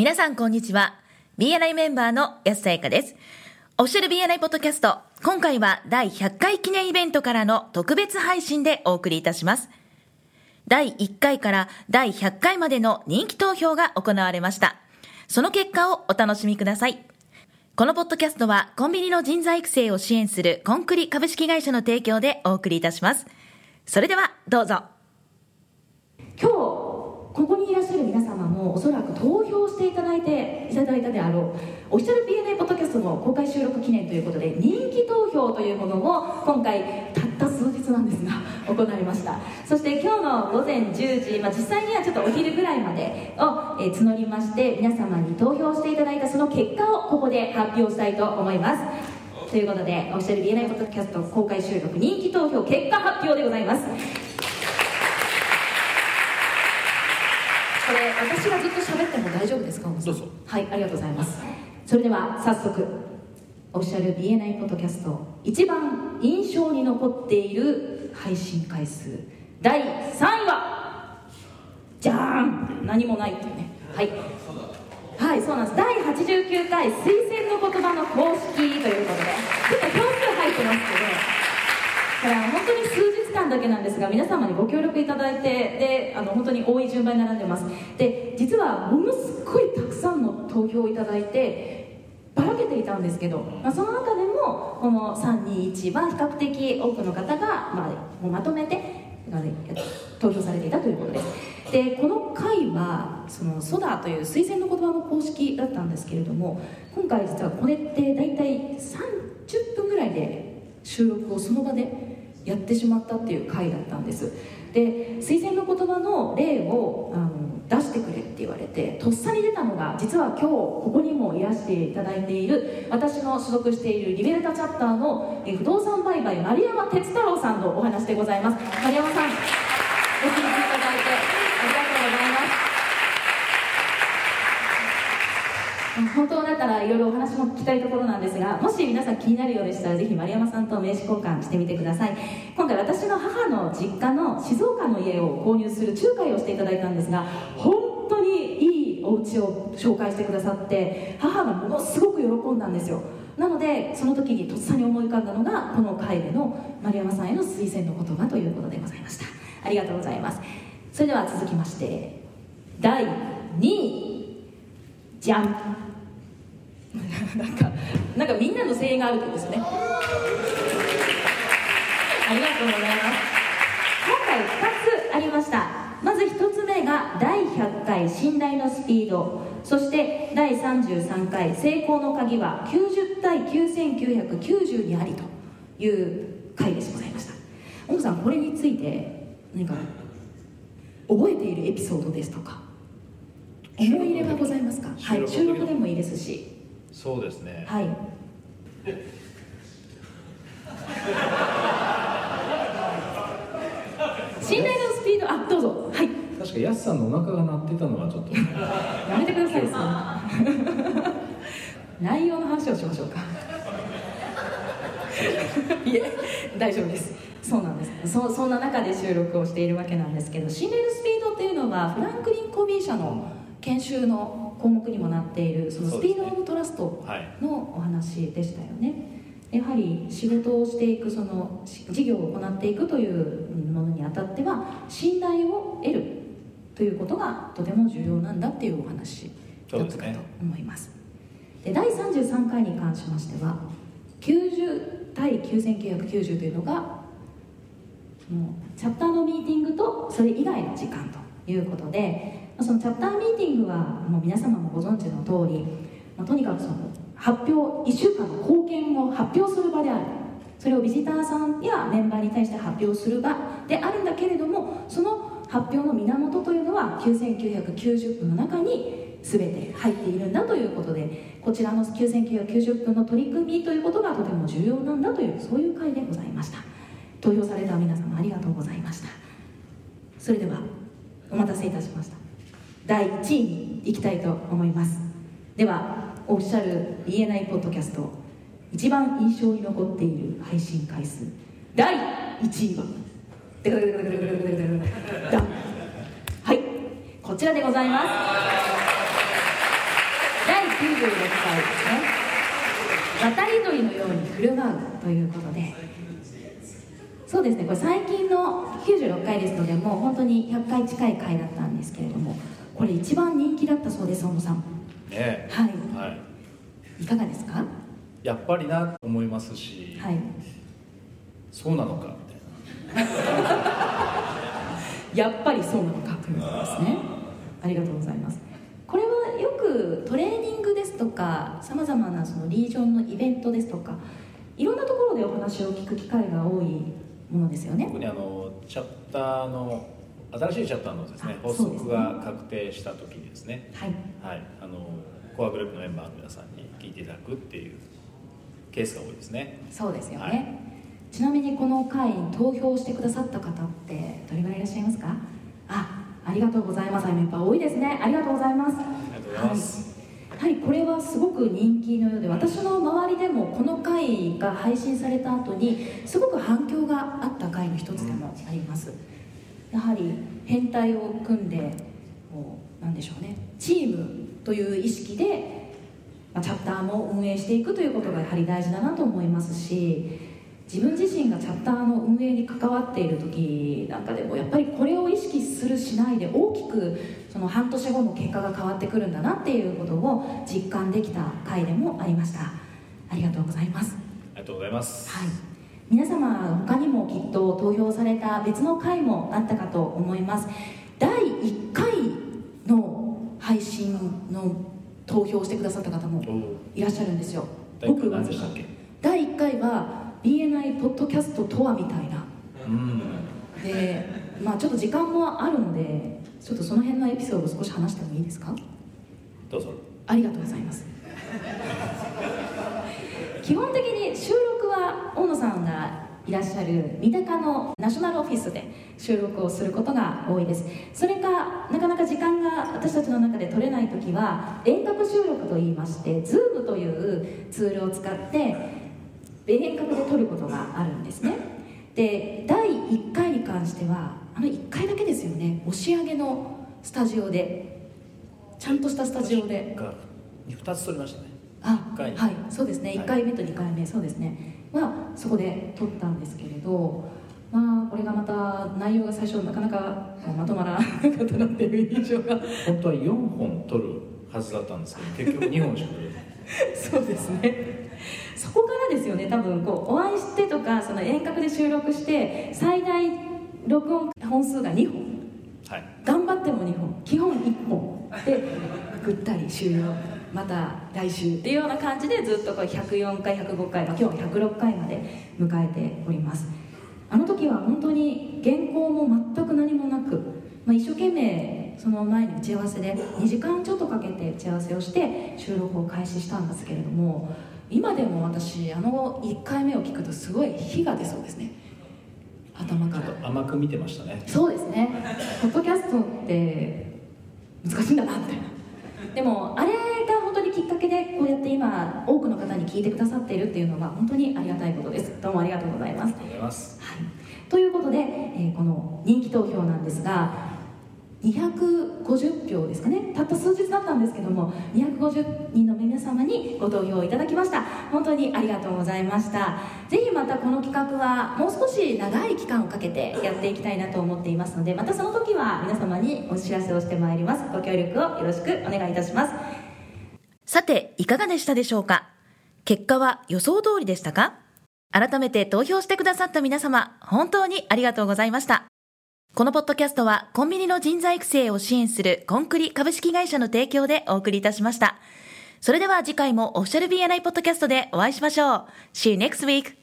皆さんこんにちは。BNI メンバーの安さやかです。オフィシャル BNI ポッドキャスト、今回は第100回記念イベントからの特別配信でお送りいたします。第1回から第100回までの人気投票が行われました。その結果をお楽しみください。このポッドキャストはコンビニの人材育成を支援するコンクリ株式会社の提供でお送りいたします。それではどうぞ。今日ここにいらっしゃる皆様おそらく投票していただいていただいたであろうオフィシャル BNA ポッドキャストの公開収録記念ということで人気投票というものを今回たった数日なんですが行いました。そして今日の午前10時、まあ、実際にはちょっとお昼ぐらいまでを、え募りまして皆様に投票していただいたその結果をここで発表したいと思います。ということでオフィシャル BNA ポッドキャスト公開収録人気投票結果発表でございます。これ私がずっと喋っても大丈夫ですかどうぞ。はいありがとうございます。それでは早速オフィシャル BNI ポッドキャスト一番印象に残っている配信回数第3位はじゃーん何もないっていうね。はい。はいそうなんです。第89回推薦の言葉の公式ということでちょっと票数入ってますけどだから本当に数日間だけなんですが皆様にご協力いただいてであの本当に多い順番に並んでます。で実はものすごいたくさんの投票をいただいてばらけていたんですけど、まあ、その中でもこの321は比較的多くの方が、まあ、まとめて投票されていたということです。でこの回はそのソダという推薦の言葉の公式だったんですけれども今回実はこれって大体30分ぐらいで収録をその場でやってしまったっていう回だったんです。で推薦の言葉の例をあの出してくれって言われてとっさに出たのが実は今日ここにもいらしていただいている私の所属しているリベルタチャッターの不動産売買丸山哲太郎さんのお話でございます。丸山さんお聞きいただいてありがとうございます本当だったらいろいろお話も聞きたいところなんですがもし皆さん気になるようでしたらぜひ丸山さんと名刺交換してみてください。今回私の母の実家の静岡の家を購入する仲介をしていただいたんですが本当にいいお家を紹介してくださって母がものすごく喜んだんですよ。なのでその時にとっさに思い浮かんだのがこの回での丸山さんへの推薦の言葉ということでございました。ありがとうございます。それでは続きまして第2位。じゃん なんかなんかみんなの声援があるってことですよね。ありがとうございます。今回2つありました。まず1つ目が第100回信頼のスピード。そして第33回成功の鍵は90対9990にありという回でございました。小野さんこれについて何か覚えているエピソードですとか。思い入れがございますか？はい収録でもいいですしそうですね。はい。信頼のスピードあどうぞ。はい。確かヤスさんのお腹が鳴ってたのはちょっと。やめてください。そう 内容の話をしましょうか。いえ大丈夫です。そうなんです。そそんな中で収録をしているわけなんですけど信頼のスピードっていうのはフランクリン・コビー社の研修の項目にもなっているそのスピード・オブ・トラストはい。のお話でしたよね。やはり仕事をしていくそのし事業を行っていくというものにあたっては信頼を得るということがとても重要なんだっていうお話だったかと思います。で第33回に関しましては90対9990というのがもうチャプターのミーティングとそれ以外の時間ということでそのチャプターミーティングはもう皆様もご存知の通り、まあ、とにかくその発表1週間の貢献を発表する場である。それをビジターさんやメンバーに対して発表する場であるんだけれどもその発表の源というのは9990分の中に全て入っているんだということでこちらの9990分の取り組みということがとても重要なんだというそういう回でございました。投票された皆様ありがとうございました。それではお待たせいたしました。第1位にいきたいと思います。ではおっしゃる言えないポッドキャスト一番印象に残っている配信回数。第1位は。はい。こちらでございます。第96回ですね。渡り鳥のように振る舞うということで。そうですね。これ最近の96回ですのでもう本当に100回近い回だったんですけれども。これ一番人気だったそうです大野さん。ねはい。はい。いかがですか？やっぱりなと思いますし、はい。そうなのかみたいな。やっぱりそうなのかということですね。ありがとうございます。これはよくトレーニングですとかさまざまなそのリージョンのイベントですとかいろんなところでお話を聞く機会が多いものですよね。特にあのチャプターの新しいチャプターのですねあ発足が確定した時にですねはいはい。あのコアグループのメンバーの皆さんに聞いていただくっていうケースが多いですね。そうですよね、はい。ちなみにこの回に投票してくださった方ってどれぐらいいらっしゃいますか？あありがとうございます。やっぱ多いですね。ありがとうございます。ありがとうございます、はい、はい、これはすごく人気のようで私の周りでもこの回が配信された後にすごく反響があった回の一つでもありますやはり編隊を組んでこうなんでしょうね。チームという意識で、まあ、チャプターも運営していくということがやはり大事だなと思いますし自分自身がチャプターの運営に関わっている時なんかでもやっぱりこれを意識するしないで大きくその半年後の結果が変わってくるんだなっていうことを実感できた回でもありました。ありがとうございます。ありがとうございます、はい皆様他にもきっと投票された別の回もあったかと思います。第1回の配信の投票してくださった方もいらっしゃるんですよ。第一回は何でしたっけ？第1回は BNI ポッドキャストとはみたいな。うん。でまあちょっと時間もあるのでちょっとその辺のエピソード少し話してもいいですか？どうぞ。ありがとうございます。基本的に収録いらっしゃる三鷹のナショナルオフィスで収録をすることが多いです。それかなかなか時間が私たちの中で取れない時は遠隔収録といいまして Zoom というツールを使って遠隔で撮ることがあるんですね。で第1回に関してはあの1回だけですよね。押し上げのスタジオでちゃんとしたスタジオで。が2つ取りましたね。あはい。そうですね。はい。1回目と2回目、そうですねはそこで撮ったんですけれどまあこれがまた内容が最初なかなかまとまらなかったなっていう印象が。本当は4本取るはずだったんですけど結局2本しか取れない。そうですね。そこからですよね多分こうお会いしてとかその遠隔で収録して最大録音本数が2本。はい。頑張っても2本。基本1本でぐったり終了また来週っていうような感じでずっとこう104回105回、まあ、今日は106回まで迎えております。あの時は本当に原稿も全く何もなく、まあ、一生懸命その前に打ち合わせで2時間ちょっとかけて打ち合わせをして収録を開始したんですけれども今でも私あの1回目を聞くとすごい火が出そうですね。頭から。甘く見てましたね。そうですね。ポッドキャストって難しいんだなみたいなでもあれが本当にきっかけでこうやって今多くの方に聞いてくださっているっていうのは本当にありがたいことです。どうもありがとうございます。ありがとうございます。はい、ということで、えーこの人気投票なんですが250票ですかね。たった数日だったんですけども250人の皆様にご投票いただきました。本当にありがとうございました。ぜひまたこの企画はもう少し長い期間をかけてやっていきたいなと思っていますのでまたその時は皆様にお知らせをしてまいります。ご協力をよろしくお願いいたします。さて、いかがでしたでしょうか？結果は予想通りでしたか？改めて投票してくださった皆様、本当にありがとうございました。このポッドキャストはコンビニの人材育成を支援するコンクリ株式会社の提供でお送りいたしました。それでは次回もオフィシャル BNI ポッドキャストでお会いしましょう。See you next week!